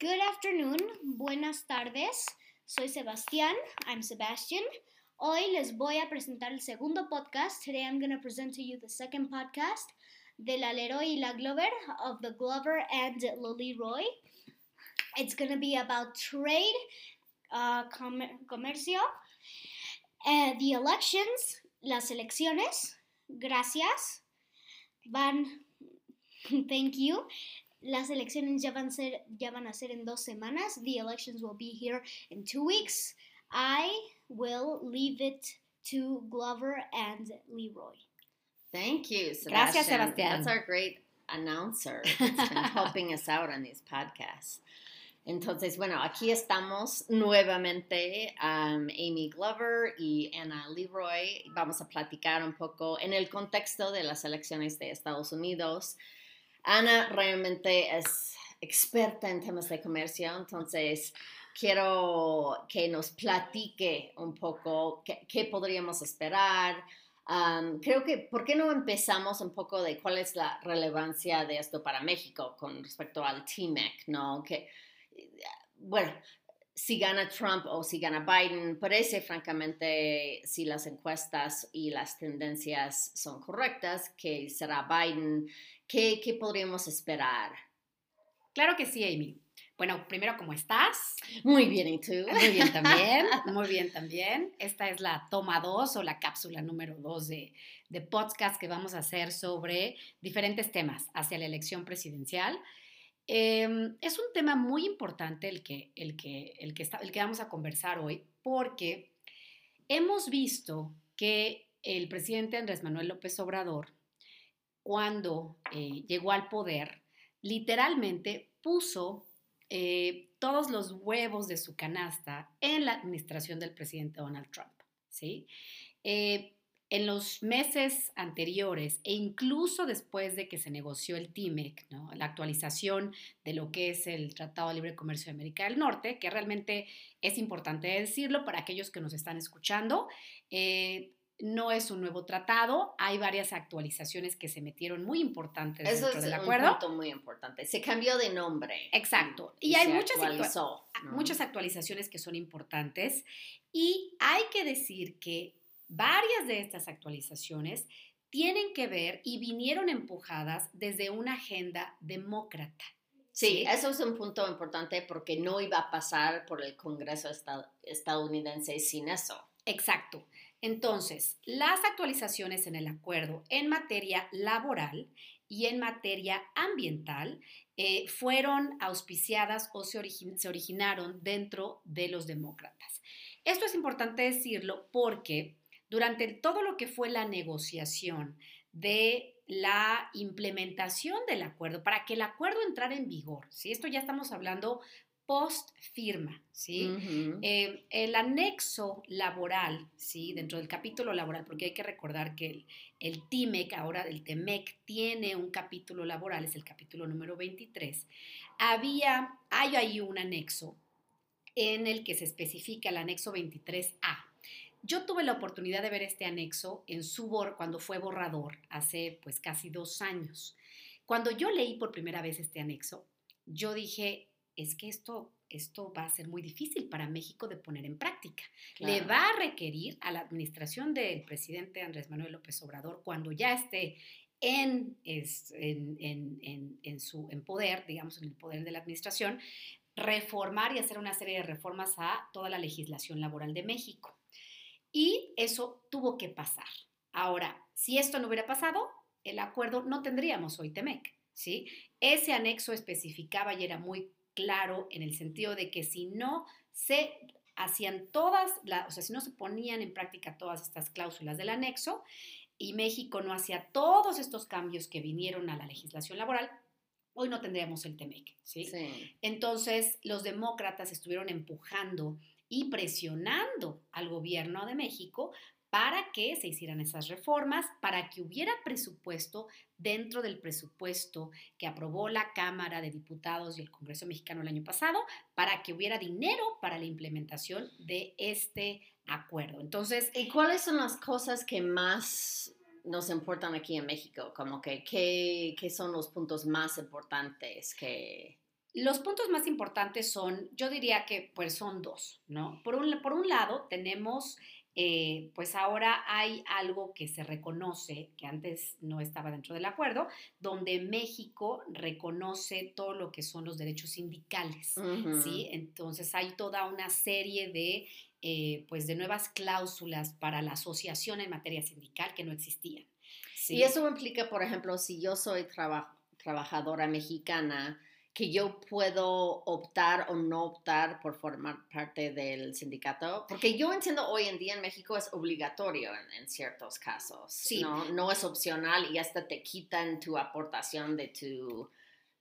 Good afternoon, buenas tardes. Soy Sebastián. I'm Sebastian. Hoy les voy a presentar el segundo podcast. Today I'm going to present to you the second podcast de la Leroy y la Glover of the Glover and Lily Roy. It's going to be about trade, uh, com comercio, uh, the elections, las elecciones. Gracias. Van, thank you. Las elecciones ya van, ser, ya van a ser en dos semanas. The elections will be here in two weeks. I will leave it to Glover and Leroy. Thank you, Sebastian. Gracias, Sebastián. That's our great announcer that's been helping us out on these podcasts. Entonces, bueno, aquí estamos nuevamente, um, Amy Glover y Anna Leroy. Vamos a platicar un poco en el contexto de las elecciones de Estados Unidos. Ana realmente es experta en temas de comercio, entonces quiero que nos platique un poco qué, qué podríamos esperar. Um, creo que, ¿por qué no empezamos un poco de cuál es la relevancia de esto para México con respecto al TMEC, ¿no? Que, bueno, si gana Trump o si gana Biden, parece francamente, si las encuestas y las tendencias son correctas, que será Biden. ¿Qué, qué podríamos esperar? Claro que sí, Amy. Bueno, primero, ¿cómo estás? Muy bien, ¿y tú? Muy bien también, muy bien también. Esta es la toma 2 o la cápsula número 2 de, de podcast que vamos a hacer sobre diferentes temas hacia la elección presidencial. Eh, es un tema muy importante el que, el, que, el, que está, el que vamos a conversar hoy porque hemos visto que el presidente Andrés Manuel López Obrador, cuando eh, llegó al poder, literalmente puso eh, todos los huevos de su canasta en la administración del presidente Donald Trump. ¿sí? Eh, en los meses anteriores e incluso después de que se negoció el TIMEC, ¿no? la actualización de lo que es el Tratado de Libre Comercio de América del Norte, que realmente es importante decirlo para aquellos que nos están escuchando, eh, no es un nuevo tratado, hay varias actualizaciones que se metieron muy importantes Eso dentro es del un acuerdo. punto muy importante. Se cambió de nombre. Exacto. Y, Y, hay muchas, actua- actualizó, ¿no? muchas actualizaciones que son importantes y hay que decir que varias de estas actualizaciones tienen que ver y vinieron empujadas desde una agenda demócrata. Sí, eso es un punto importante porque no iba a pasar por el Congreso esta- estadounidense sin eso. Exacto. Entonces, las actualizaciones en el acuerdo en materia laboral y en materia ambiental eh, fueron auspiciadas o se, origi- se originaron dentro de los demócratas. Esto es importante decirlo porque durante todo lo que fue la negociación de la implementación del acuerdo, para que el acuerdo entrara en vigor, ¿sí? Esto ya estamos hablando post firma, ¿sí? Eh, el anexo laboral, ¿sí? Dentro del capítulo laboral, porque hay que recordar que el, el TIMEC, ahora el TEMEC, tiene un capítulo laboral, es el capítulo número 23. Había, hay ahí un anexo en el que se especifica el anexo 23A. Yo tuve la oportunidad de ver este anexo en su bor cuando fue borrador, hace pues casi dos años. Cuando yo leí por primera vez este anexo, yo dije, es que esto, esto va a ser muy difícil para México de poner en práctica. Le va a requerir a la administración del presidente Andrés Manuel López Obrador, cuando ya esté en, es- en, en- en- en su, en poder, digamos, en el poder de la administración, reformar y hacer una serie de reformas a toda la legislación laboral de México. Y eso tuvo que pasar. Ahora, si esto no hubiera pasado, el acuerdo no tendríamos hoy TEMEC, ¿sí? Ese anexo especificaba y era muy claro en el sentido de que si no se hacían todas, la- o sea, si no se ponían en práctica todas estas cláusulas del anexo y México no hacía todos estos cambios que vinieron a la legislación laboral, hoy no tendríamos el TEMEC, ¿sí? Sí. Entonces, los demócratas estuvieron empujando y presionando al gobierno de México para que se hicieran esas reformas, para que hubiera presupuesto dentro del presupuesto que aprobó la Cámara de Diputados y el Congreso mexicano el año pasado, para que hubiera dinero para la implementación de este acuerdo. Entonces, ¿Y cuáles son las cosas que más nos importan aquí en México? Como que, ¿qué, qué son los puntos más importantes que... Los puntos más importantes son, yo diría que pues son dos, ¿no? Por un, por un lado tenemos eh, pues ahora hay algo que se reconoce, que antes no estaba dentro del acuerdo, donde México reconoce todo lo que son los derechos sindicales, ¿sí? Entonces hay toda una serie de, eh, pues de nuevas cláusulas para la asociación en materia sindical que no existían. Y eso implica, por ejemplo, si yo soy trabajadora mexicana, que yo puedo optar o no optar por formar parte del sindicato? Porque yo entiendo hoy en día en México es obligatorio en, ciertos casos, sí. ¿no? No es opcional y hasta te quitan tu aportación de tu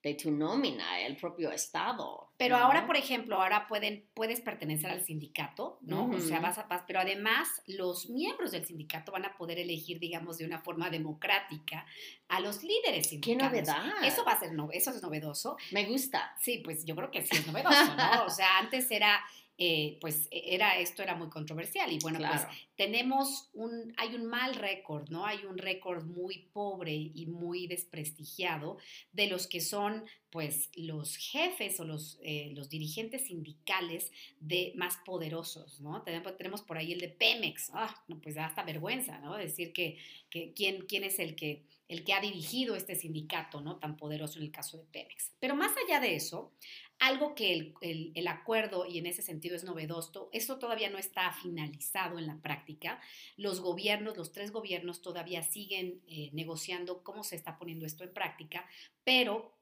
de tu nómina, el propio Estado. Pero ahora, por ejemplo, ahora pueden, puedes pertenecer al sindicato, ¿no? O sea, vas a paz, pero además los miembros del sindicato van a poder elegir, digamos, de una forma democrática a los líderes sindicales. ¡Qué novedad! Eso va a ser, no, eso es novedoso. Me gusta. Sí, pues yo creo que sí es novedoso, ¿no? O sea, antes era eh, pues e, era, esto era muy controversial. Y bueno, pues tenemos un, hay un mal récord, ¿no? Hay un récord muy pobre y muy desprestigiado de los que son, pues, los jefes o los, eh, los dirigentes sindicales de más poderosos, ¿no? Tenemos, tenemos por ahí el de Pemex, ah, no, pues da hasta vergüenza, ¿no? Decir que, que quién, quién es el que el que ha dirigido este sindicato, ¿no? Tan poderoso en el caso de Pemex. Pero más allá de eso, algo que el, acuerdo, y en ese sentido es novedoso, esto todavía no está finalizado en la práctica. Los gobiernos, los tres gobiernos todavía siguen eh, negociando cómo se está poniendo esto en práctica, pero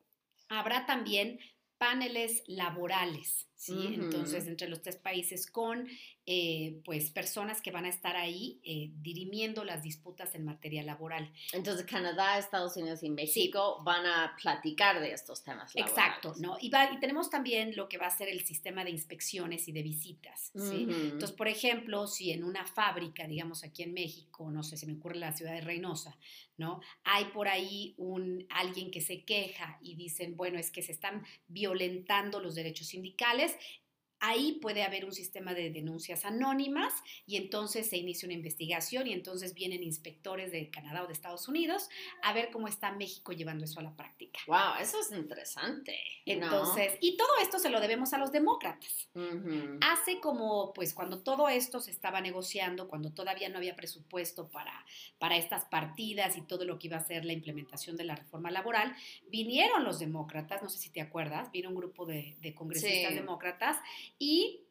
habrá también paneles laborales, ¿sí? Entonces, entre los tres países con eh, pues personas que van a estar ahí eh, dirimiendo las disputas en materia laboral. Entonces Canadá, Estados Unidos y México van a platicar de estos temas laborales. Exacto, ¿no? Y, y, tenemos también lo que va a ser el sistema de inspecciones y de visitas, ¿sí? Entonces, por ejemplo, si en una fábrica, digamos aquí en México, no sé, se me ocurre la ciudad de Reynosa, ¿no? Hay por ahí un alguien que se queja y dicen, bueno, es que se están violentando los derechos sindicales, ahí puede haber un sistema de denuncias anónimas y entonces se inicia una investigación y entonces vienen inspectores de Canadá o de Estados Unidos a ver cómo está México llevando eso a la práctica. Wow, eso es interesante. Entonces, y todo esto se lo debemos a los demócratas. Hace como, pues, cuando todo esto se estaba negociando, cuando todavía no había presupuesto para, para estas partidas y todo lo que iba a ser la implementación de la reforma laboral, vinieron los demócratas, no sé si te acuerdas, vino un grupo de, congresistas demócratas y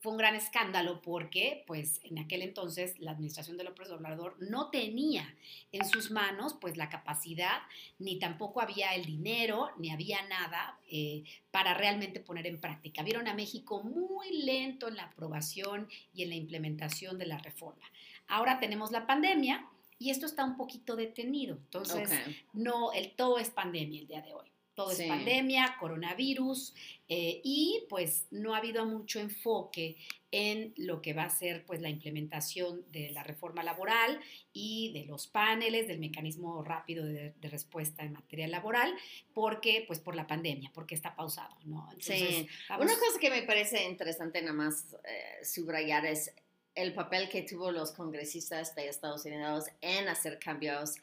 fue un gran escándalo porque, pues, en aquel entonces la administración de López Obrador no tenía en sus manos, pues, la capacidad, ni tampoco había el dinero, ni había nada eh, para realmente poner en práctica. Vieron a México muy lento en la aprobación y en la implementación de la reforma. Ahora tenemos la pandemia y esto está un poquito detenido. Entonces, no, el todo es pandemia el día de hoy todo es pandemia, coronavirus, eh, y pues no ha habido mucho enfoque en lo que va a ser pues la implementación de la reforma laboral y de los paneles, del mecanismo rápido de, respuesta en materia laboral, porque pues por la pandemia, porque está pausado, ¿no? sí. Una cosa que me parece interesante nada más eh, subrayar es el papel que tuvo los congresistas de Estados Unidos en hacer cambios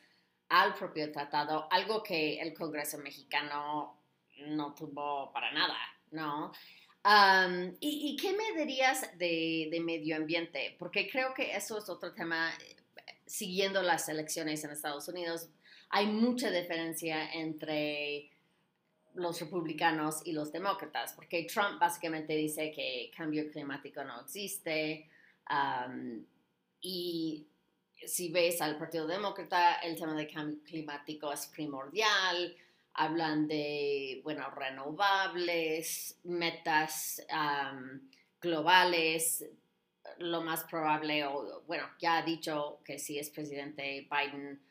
al propio tratado, algo que el Congreso mexicano no tuvo para nada, ¿no? ¿y, qué me dirías de, medio ambiente? Porque creo que eso es otro tema, siguiendo las elecciones en Estados Unidos, hay mucha diferencia entre los republicanos y los demócratas, porque Trump básicamente dice que cambio climático no existe y si ves al Partido Demócrata, el tema del cambio climático es primordial. Hablan de, bueno, renovables, metas globales. Lo más probable, o, bueno, ya ha dicho que si es presidente Biden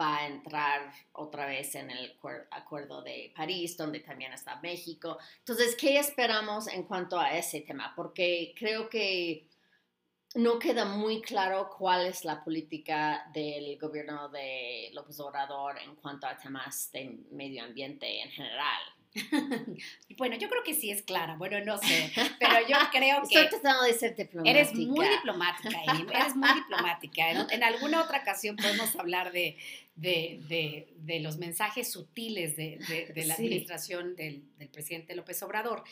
va a entrar otra vez en el acuerdo de París, donde también está México. Entonces, ¿qué esperamos en cuanto a ese tema? Porque creo que no queda muy claro cuál es la política del gobierno de López Obrador en cuanto a temas de medio ambiente en general. bueno, yo creo que sí es clara, bueno, no sé, pero yo creo que... Estoy tratando de ser diplomática. Eres muy diplomática, eres muy diplomática. En, en, alguna otra ocasión podemos hablar de, de, de, de los mensajes sutiles de, la Sí. administración del, del presidente López Obrador.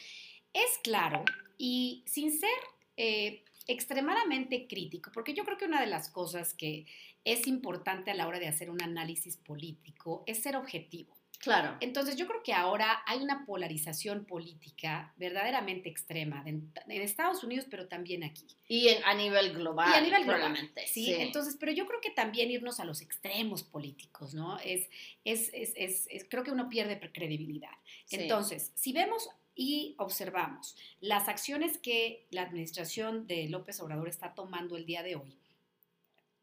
Es claro, y sin ser eh, extremadamente crítico, porque yo creo que una de las cosas que es importante a la hora de hacer un análisis político es ser objetivo. Claro. Entonces yo creo que ahora hay una polarización política verdaderamente extrema en Estados Unidos, pero también aquí. Y en- a nivel global. Y a nivel global, probablemente, ¿sí? Entonces, pero yo creo que también irnos a los extremos políticos, ¿no? Es, es, es, es- es- creo que uno pierde credibilidad. Sí. Entonces, si vemos y observamos las acciones que la administración de López Obrador está tomando el día de hoy,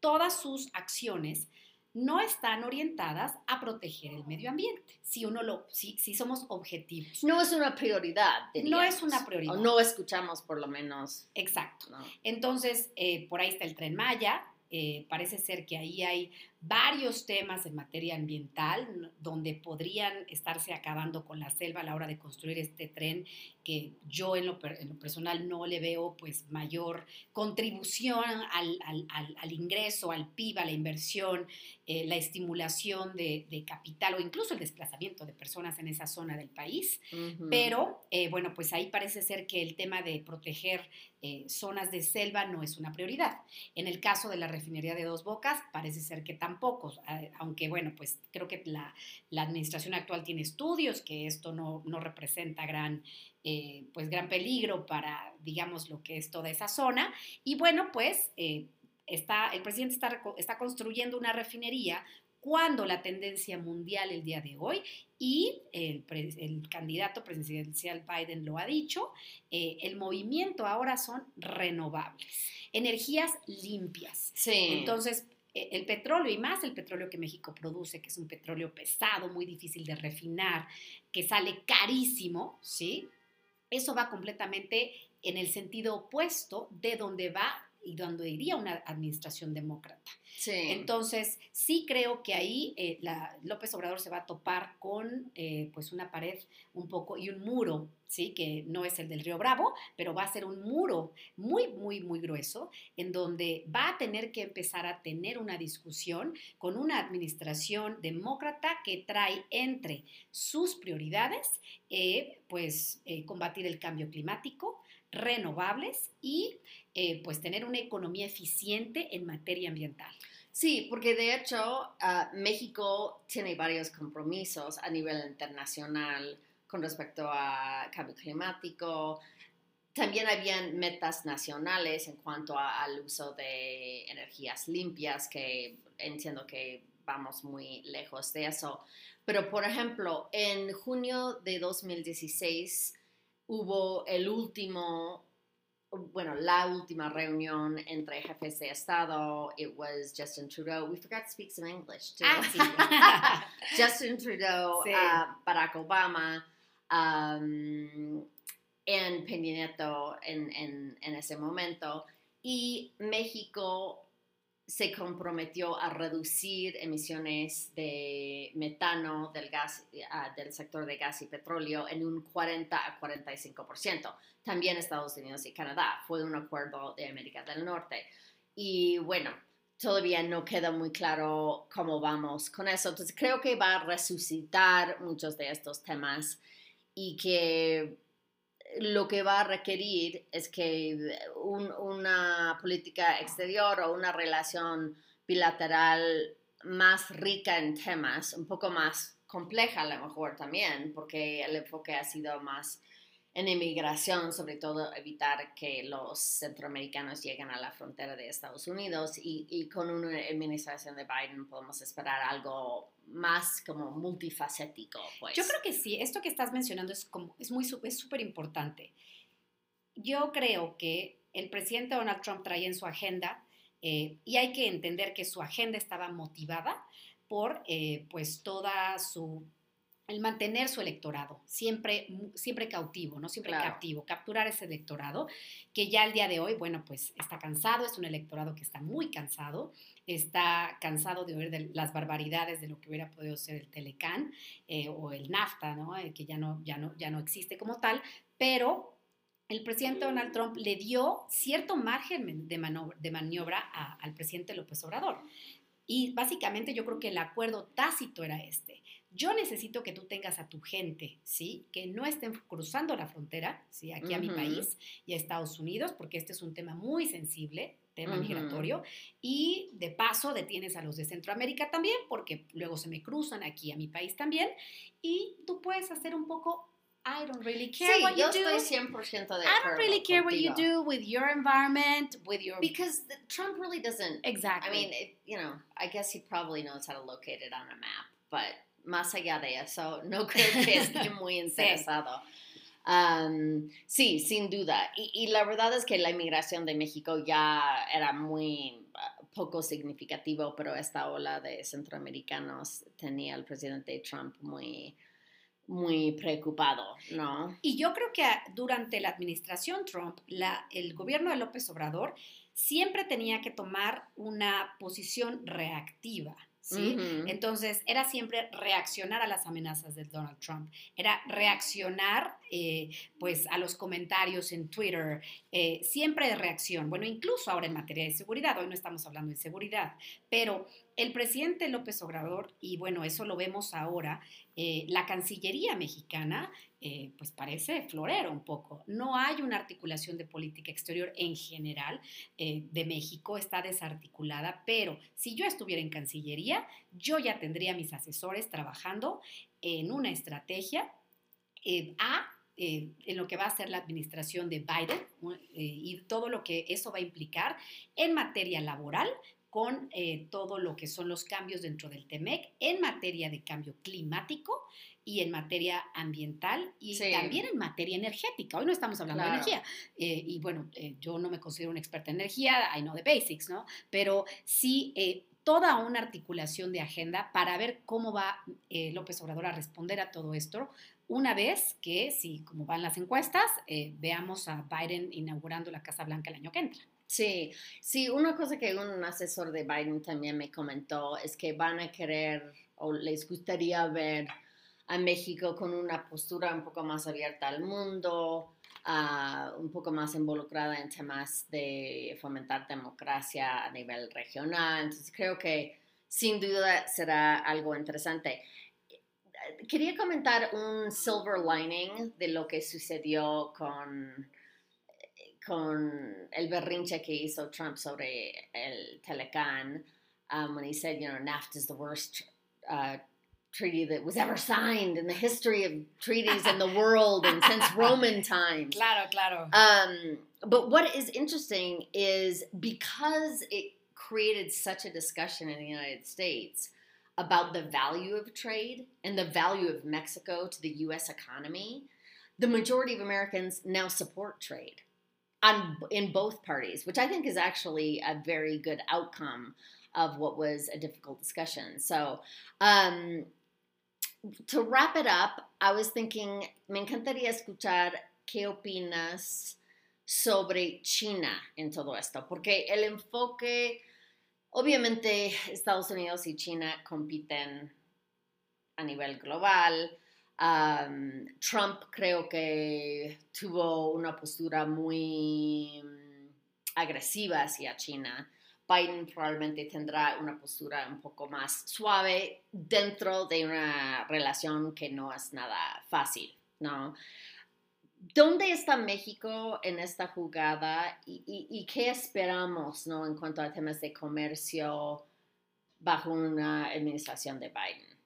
todas sus acciones no están orientadas a proteger el medio ambiente, si uno lo, si, si somos objetivos. no es una prioridad. No es una prioridad. O no escuchamos por lo menos. Exacto. ¿no? Entonces, eh, por ahí está el tren Maya. eh, parece ser que ahí hay varios temas en materia ambiental donde podrían estarse acabando con la selva a la hora de construir este tren que yo en lo, per- en lo personal no le veo pues mayor contribución al, al- al- al ingreso, al PIB, a la inversión, eh, la estimulación de, de capital o incluso el desplazamiento de personas en esa zona del país. Pero, eh, bueno, pues ahí parece ser que el tema de proteger eh, zonas de selva no es una prioridad. En el caso de la refinería de Dos Bocas, parece ser que tampoco, eh, aunque, bueno, pues creo que la, la administración actual tiene estudios que esto no, no representa gran, eh, pues, gran peligro para, digamos, lo que es toda esa zona. Y bueno, pues eh, está, el presidente está, está construyendo una refinería cuando la tendencia mundial el día de hoy y el, el candidato presidencial Biden lo ha dicho, eh, el movimiento ahora son renovables, energías limpias. Sí. Entonces, el petróleo y más el petróleo que México produce, que es un petróleo pesado, muy difícil de refinar, que sale carísimo, ¿sí? Eso va completamente en el sentido opuesto de donde va y donde iría una administración demócrata. sí. Entonces, sí creo que ahí eh, la, López Obrador se va a topar con eh, pues una pared un poco y un muro, ¿sí? Que no es el del Río Bravo, pero va a ser un muro muy, muy, muy grueso, en donde va a tener que empezar a tener una discusión con una administración demócrata que trae entre sus prioridades, eh, pues, combatir el cambio climático, renovables y eh, pues tener una economía eficiente en materia ambiental. Sí, porque de hecho ah, México tiene varios compromisos a nivel internacional con respecto a cambio climático. También habían metas nacionales en cuanto al uso de energías limpias, que entiendo que vamos muy lejos de eso. Pero, por ejemplo, en junio de 2016 hubo el último bueno, la última reunión entre jefes de Estado, it was Justin Trudeau. We forgot to speak some English, too. Ah. Justin Trudeau, Sí. uh, Barack Obama, um, and Peña Nieto en, en, en ese momento. Y México se comprometió a reducir emisiones de metano del, gas, ah, del sector de gas y petróleo en un 40 a 45%. También Estados Unidos y Canadá. Fue un acuerdo de América del Norte. Y bueno, todavía no queda muy claro cómo vamos con eso. Entonces creo que va a resucitar muchos de estos temas y que lo que va a requerir es que un- una política exterior o una relación bilateral más rica en temas, un poco más compleja a lo mejor también, porque el enfoque ha sido más en inmigración, sobre todo evitar que los centroamericanos lleguen a la frontera de Estados Unidos y, con una administración de Biden podemos esperar algo más como multifacético. Pues. Yo creo que sí, esto que estás mencionando es, como, es muy es súper importante. Yo creo que el presidente Donald Trump traía en su agenda, eh, y hay que entender que su agenda estaba motivada por eh, pues toda su el mantener su electorado, siempre, siempre cautivo, ¿no? Siempre Claro. captivo, capturar ese electorado, que ya el día de hoy, bueno, pues está cansado, es un electorado que está muy cansado, está cansado de oír de las barbaridades de lo que hubiera podido ser el Telecán eh, o el NAFTA, ¿no? Eh, que ya no, ya, no, ya no existe como tal, pero el presidente Donald Trump le dio cierto margen de, mano- de maniobra a- al presidente López Obrador. Y básicamente yo creo que el acuerdo tácito era este. Yo necesito que tú tengas a tu gente, ¿sí? Que no estén cruzando la frontera, ¿sí? Aquí a mi país y a Estados Unidos, porque este es un tema muy sensible, tema Ujú. migratorio. Y de paso detienes a los de Centroamérica también, porque luego se me cruzan aquí a mi país también. Y tú puedes hacer un poco, I don't really care Sí, what yo you do. estoy 100% de I don't really care what you contigo. do with your environment, with your... Because the, Trump really doesn't exactly. I mean, it, you know, I guess he probably knows how to locate it on a map, but más allá de eso, no creo que esté muy interesado. Um, sí, sin duda. Y, y la verdad es que la inmigración de México ya era muy uh, poco significativo, pero esta ola de centroamericanos tenía al presidente Trump muy, muy preocupado, ¿no? Y yo creo que durante la administración Trump, la- el gobierno de López Obrador siempre tenía que tomar una posición reactiva. Entonces, era siempre reaccionar a las amenazas de Donald Trump, era reaccionar eh, pues a los comentarios en Twitter, eh, siempre de reacción. Bueno, incluso ahora en materia de seguridad, hoy no estamos hablando de seguridad, pero el presidente López Obrador, y bueno, eso lo vemos ahora, eh, la Cancillería mexicana, eh, pues parece florero un poco. No hay una articulación de política exterior en general eh, de México, está desarticulada, pero si yo estuviera en Cancillería, yo ya tendría mis asesores trabajando en una estrategia a en lo que va a ser la administración de Biden y todo lo que eso va a implicar en materia laboral con eh, todo lo que son los cambios dentro del TEMEC, en materia de cambio climático y en materia ambiental y Sí. también en materia energética. Hoy no estamos hablando Claro. de energía. eh, y bueno, eh, yo no me considero una experta en energía, I know the basics, ¿no? Pero sí eh, toda una articulación de agenda para ver cómo va eh, López Obrador a responder a todo esto, una vez que, si como van las encuestas, eh, veamos a Biden inaugurando la Casa Blanca el año que entra. Sí, sí, una cosa que un asesor de Biden también me comentó es que van a querer o les gustaría ver a México con una postura un poco más abierta al mundo, ah, un poco más involucrada en temas de fomentar democracia a nivel regional. Entonces creo que sin duda será algo interesante. I quería comentar un silver lining de lo que sucedió con con el berrinche que hizo Trump sobre el Telecán, um, when he said, you know, NAFTA is the worst uh, treaty that was ever signed in the history of treaties in the world and since Roman times. Claro, claro. Um, but what is interesting is because it created such a discussion in the United States about the value of trade and the value of Mexico to the US economy, the majority of Americans now support trade on in both parties, which I think is actually a very good outcome of what was a difficult discussion. So, um, to wrap it up, I was thinking, me encantaría escuchar qué opinas sobre China en todo esto, porque el enfoque, obviamente Estados Unidos y China compiten a nivel global. Um, Trump creo que tuvo una postura muy mm, agresiva hacia China. Biden probablemente tendrá una postura un poco más suave dentro de una relación que no es nada fácil, ¿no? ¿Dónde está México en esta jugada y, y- y qué esperamos, ¿no? En cuanto a temas de comercio bajo una administración de Biden.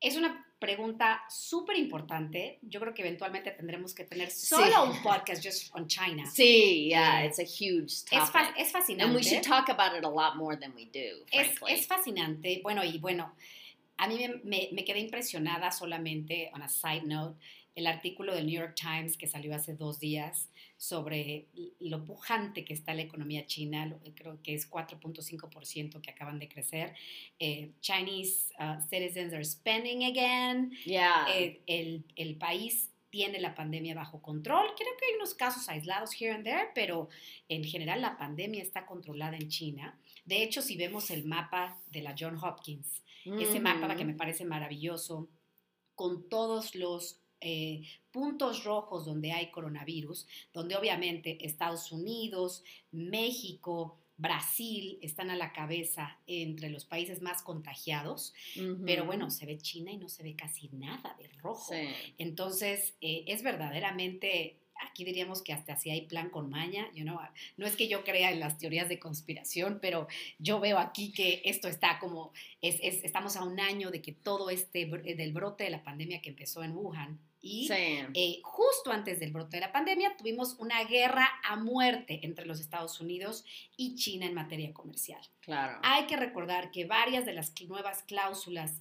Es una pregunta súper importante. Yo creo que eventualmente tendremos que tener solo un podcast just on China. Sí, yeah, it's a huge Es, topic. fa- es fascinante. and we should talk about it a lot more than we do, es, es fascinante. Bueno, y bueno, a mí me, me- me quedé impresionada solamente, on a side note, el artículo del New York Times que salió hace dos días sobre lo pujante que está la economía china, creo que es 4.5% que acaban de crecer. Eh, Chinese uh, citizens are spending again. Yeah. Eh, el, el país tiene la pandemia bajo control. Creo que hay unos casos aislados here and there, pero en general la pandemia está controlada en China. De hecho, si vemos el mapa de la John Hopkins, ese mapa que me parece maravilloso, con todos los eh, puntos rojos donde hay coronavirus, donde obviamente Estados Unidos, México, Brasil están a la cabeza entre los países más contagiados, pero bueno, se ve China y no se ve casi nada de rojo. Entonces, eh, es verdaderamente aquí diríamos que hasta así hay plan con maña, you know, no es que yo crea en las teorías de conspiración, pero yo veo aquí que esto está como, es, estamos a un año de que todo este, del brote de la pandemia que empezó en Wuhan, y eh, justo antes del brote de la pandemia tuvimos una guerra a muerte entre los Estados Unidos y China en materia comercial. Claro. Hay que recordar que varias de las nuevas cláusulas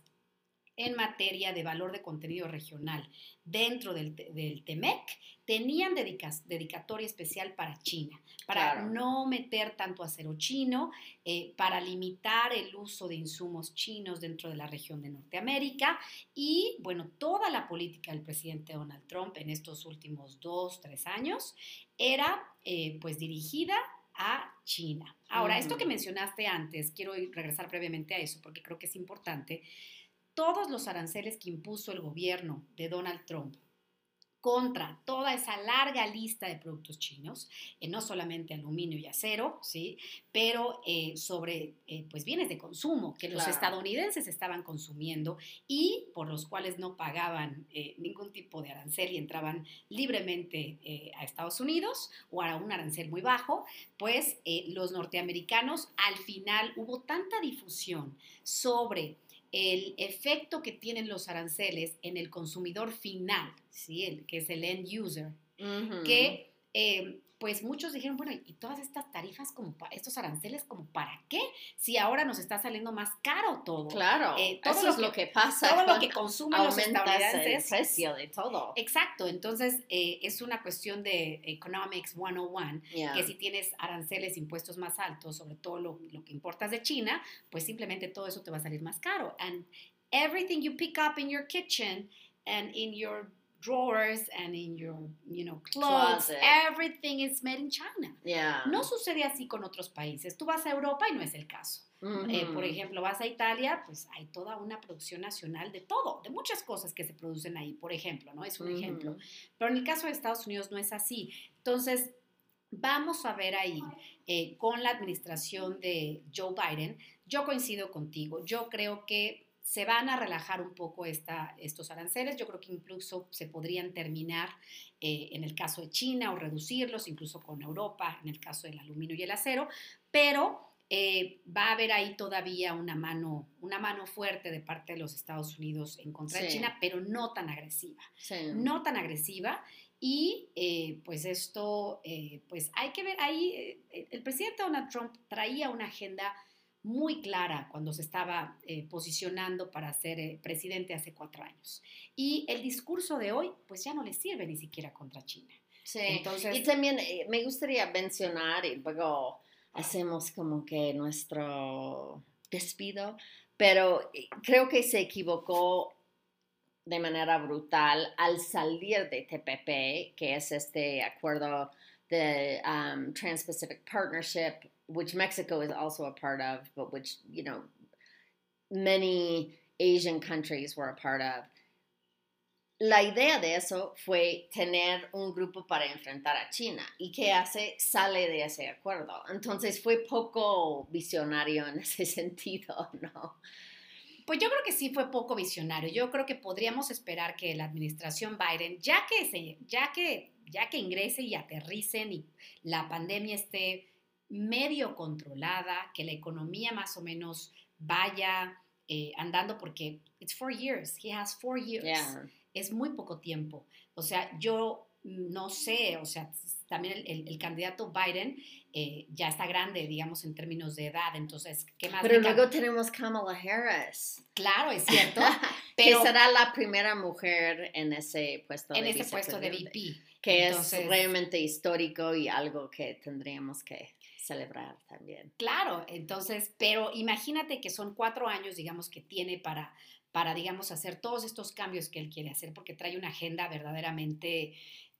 en materia de valor de contenido regional dentro del, del TEMEC tenían dedicatoria especial para China, para no meter tanto acero chino, eh, para limitar el uso de insumos chinos dentro de la región de Norteamérica y, bueno, toda la política del presidente Donald Trump en estos últimos dos, tres años era eh, pues dirigida a China. Ahora, esto que mencionaste antes, quiero regresar brevemente a eso porque creo que es importante todos los aranceles que impuso el gobierno de Donald Trump contra toda esa larga lista de productos chinos, eh, no solamente aluminio y acero, ¿sí? pero eh, sobre eh, pues bienes de consumo que los estadounidenses estaban consumiendo y por los cuales no pagaban ningún tipo de arancel y entraban libremente a Estados Unidos o a un arancel muy bajo, pues los norteamericanos al final hubo tanta difusión sobre el efecto que tienen los aranceles en el consumidor final, ¿sí? el, que es el end user, que eh, pues muchos dijeron, bueno, ¿y todas estas tarifas, como estos aranceles, como para qué? Si ahora nos está saliendo más caro todo. Claro, eh, todo eso lo es que, lo que pasa. Todo lo que consumen los estadounidenses. el precio de todo. Exacto, entonces eh, es una cuestión de Economics 101, que si tienes aranceles, impuestos más altos, sobre todo lo, lo que importas de China, pues simplemente todo eso te va a salir más caro. And everything you pick up in your kitchen and in your drawers and in your, you know, clothes. Everything is made in China. No sucede así con otros países. Tú vas a Europa y no es el caso. Eh, por ejemplo, vas a Italia, pues hay toda una producción nacional de todo, de muchas cosas que se producen ahí, por ejemplo, ¿no? Es un ejemplo. Pero en el caso de Estados Unidos no es así. Entonces, vamos a ver ahí, eh, con la administración de Joe Biden, yo coincido contigo. Yo creo que se van a relajar un poco esta, estos aranceles. Yo creo que incluso se podrían terminar eh, en el caso de China o reducirlos, incluso con Europa, en el caso del aluminio y el acero, pero eh, va a haber ahí todavía una mano, una mano fuerte de parte de los Estados Unidos en contra de China, pero no tan agresiva. No tan agresiva. Y eh, pues esto, pues hay que ver ahí, el presidente Donald Trump traía una agenda muy clara cuando se estaba eh, posicionando para ser eh, presidente hace cuatro años. Y el discurso de hoy, pues ya no le sirve ni siquiera contra China. Sí, Entonces, y también eh, me gustaría mencionar, y luego hacemos como que nuestro despido, pero creo que se equivocó de manera brutal al salir de TPP, que es este acuerdo de um, Trans-Pacific Partnership which Mexico is also a part of, but which, you know, many Asian countries were a part of. La idea de eso fue tener un grupo para enfrentar a China. ¿Y qué hace? Sale de ese acuerdo. Entonces fue poco visionario en ese sentido, ¿no? Pues yo creo que sí fue poco visionario. Yo creo que podríamos esperar que la administración Biden, ya que, se, ya que, ya que ingrese y aterricen y la pandemia esté medio controlada, que la economía más o menos vaya eh, andando porque it's four years, he has four years. Es muy poco tiempo. O sea, yo no sé, o sea, también el, el- el candidato Biden eh, ya está grande, digamos, en términos de edad, entonces, ¿qué más? Pero luego tenemos Kamala Harris, Claro, es cierto, que será la primera mujer en ese puesto en de ese puesto de VP. que Entonces- es realmente histórico y algo que tendríamos que celebrar también. Claro, entonces, pero imagínate que son cuatro años, digamos, que tiene para, para, digamos, hacer todos estos cambios que él quiere hacer, porque trae una agenda verdaderamente,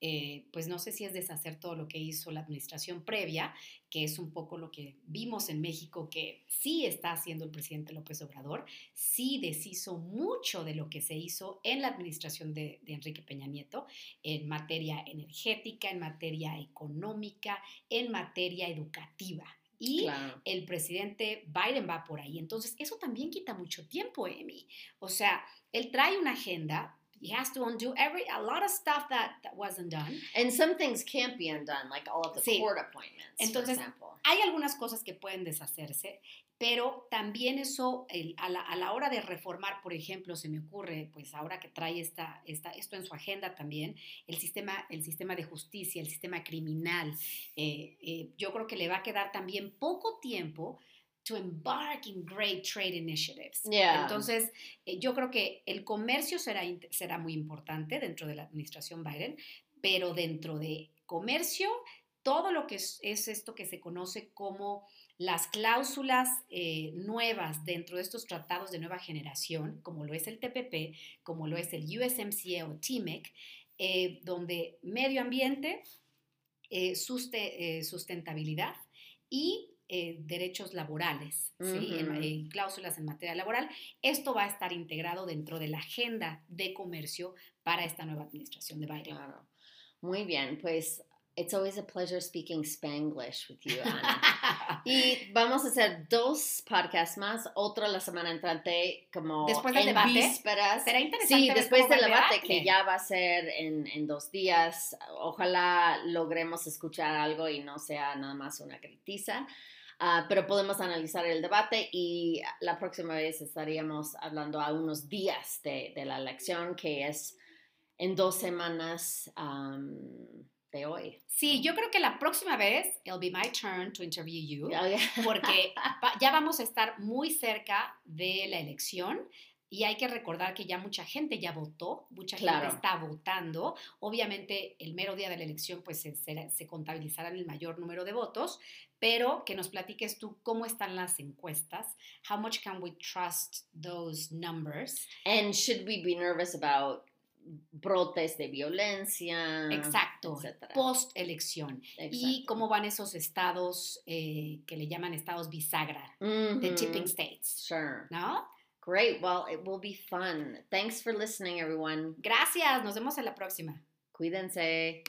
eh, pues no sé si es deshacer todo lo que hizo la administración previa, que es un poco lo que vimos en México, que sí está haciendo el presidente López Obrador, sí deshizo mucho de lo que se hizo en la administración de, de Enrique Peña Nieto, en materia energética, en materia económica, en materia educativa. Y Claro. el presidente Biden va por ahí. Entonces, eso también quita mucho tiempo, Amy. O sea, él trae una agenda. He has to undo every a lot of stuff that, that wasn't done. And some things can't be undone, like all of the Sí. court appointments, Entonces, for example. Hay algunas cosas que pueden deshacerse, pero también eso, el- a, la, a la hora de reformar, por ejemplo, se me ocurre, pues ahora que trae esta, esta, esto en su agenda también, el sistema, el sistema de justicia, el sistema criminal, eh, eh, yo creo que le va a quedar también poco tiempo to embark in great trade initiatives. Yeah. Entonces, eh, yo creo que el comercio será, será muy importante dentro de la administración Biden, pero dentro de comercio, todo lo que es, es esto que se conoce como las cláusulas eh, nuevas dentro de estos tratados de nueva generación, como lo es el TPP, como lo es el USMCA o TMEC, eh, donde medio ambiente, eh, suste- eh, sustentabilidad y eh, derechos laborales, ¿sí? En- cláusulas en materia laboral. Esto va a estar integrado dentro de la agenda de comercio para esta nueva administración de Biden. Claro. Muy bien, pues it's always a pleasure speaking Spanglish with you, Ana. Y vamos a hacer dos podcasts más, otro la semana entrante como Después del en debate. vísperas. Será interesante Sí, después del el debate, debate. que ya va a ser en, en dos días. Ojalá logremos escuchar algo y no sea nada más una gritiza. Ah, pero podemos analizar el debate y la próxima vez estaríamos hablando a unos días de, de la elección, que es en dos semanas am, de hoy. Sí, yo creo que la próxima vez, it'll be my turn to interview you. Porque ya vamos a estar muy cerca de la elección y hay que recordar que ya mucha gente ya votó, mucha Claro. gente está votando. Obviamente el mero día de la elección pues se, será- se contabilizarán el mayor número de votos, pero que nos platiques tú cómo están las encuestas, how much can we trust those numbers. And should we be nervous about brotes de violencia? Exacto, etcétera. post elección. Y Exacto. cómo van esos estados eh, que le llaman estados bisagra, the tipping states, Sure. ¿no? Great. Well, it will be fun. Thanks for listening, everyone. Gracias, nos vemos en la próxima. Cuídense.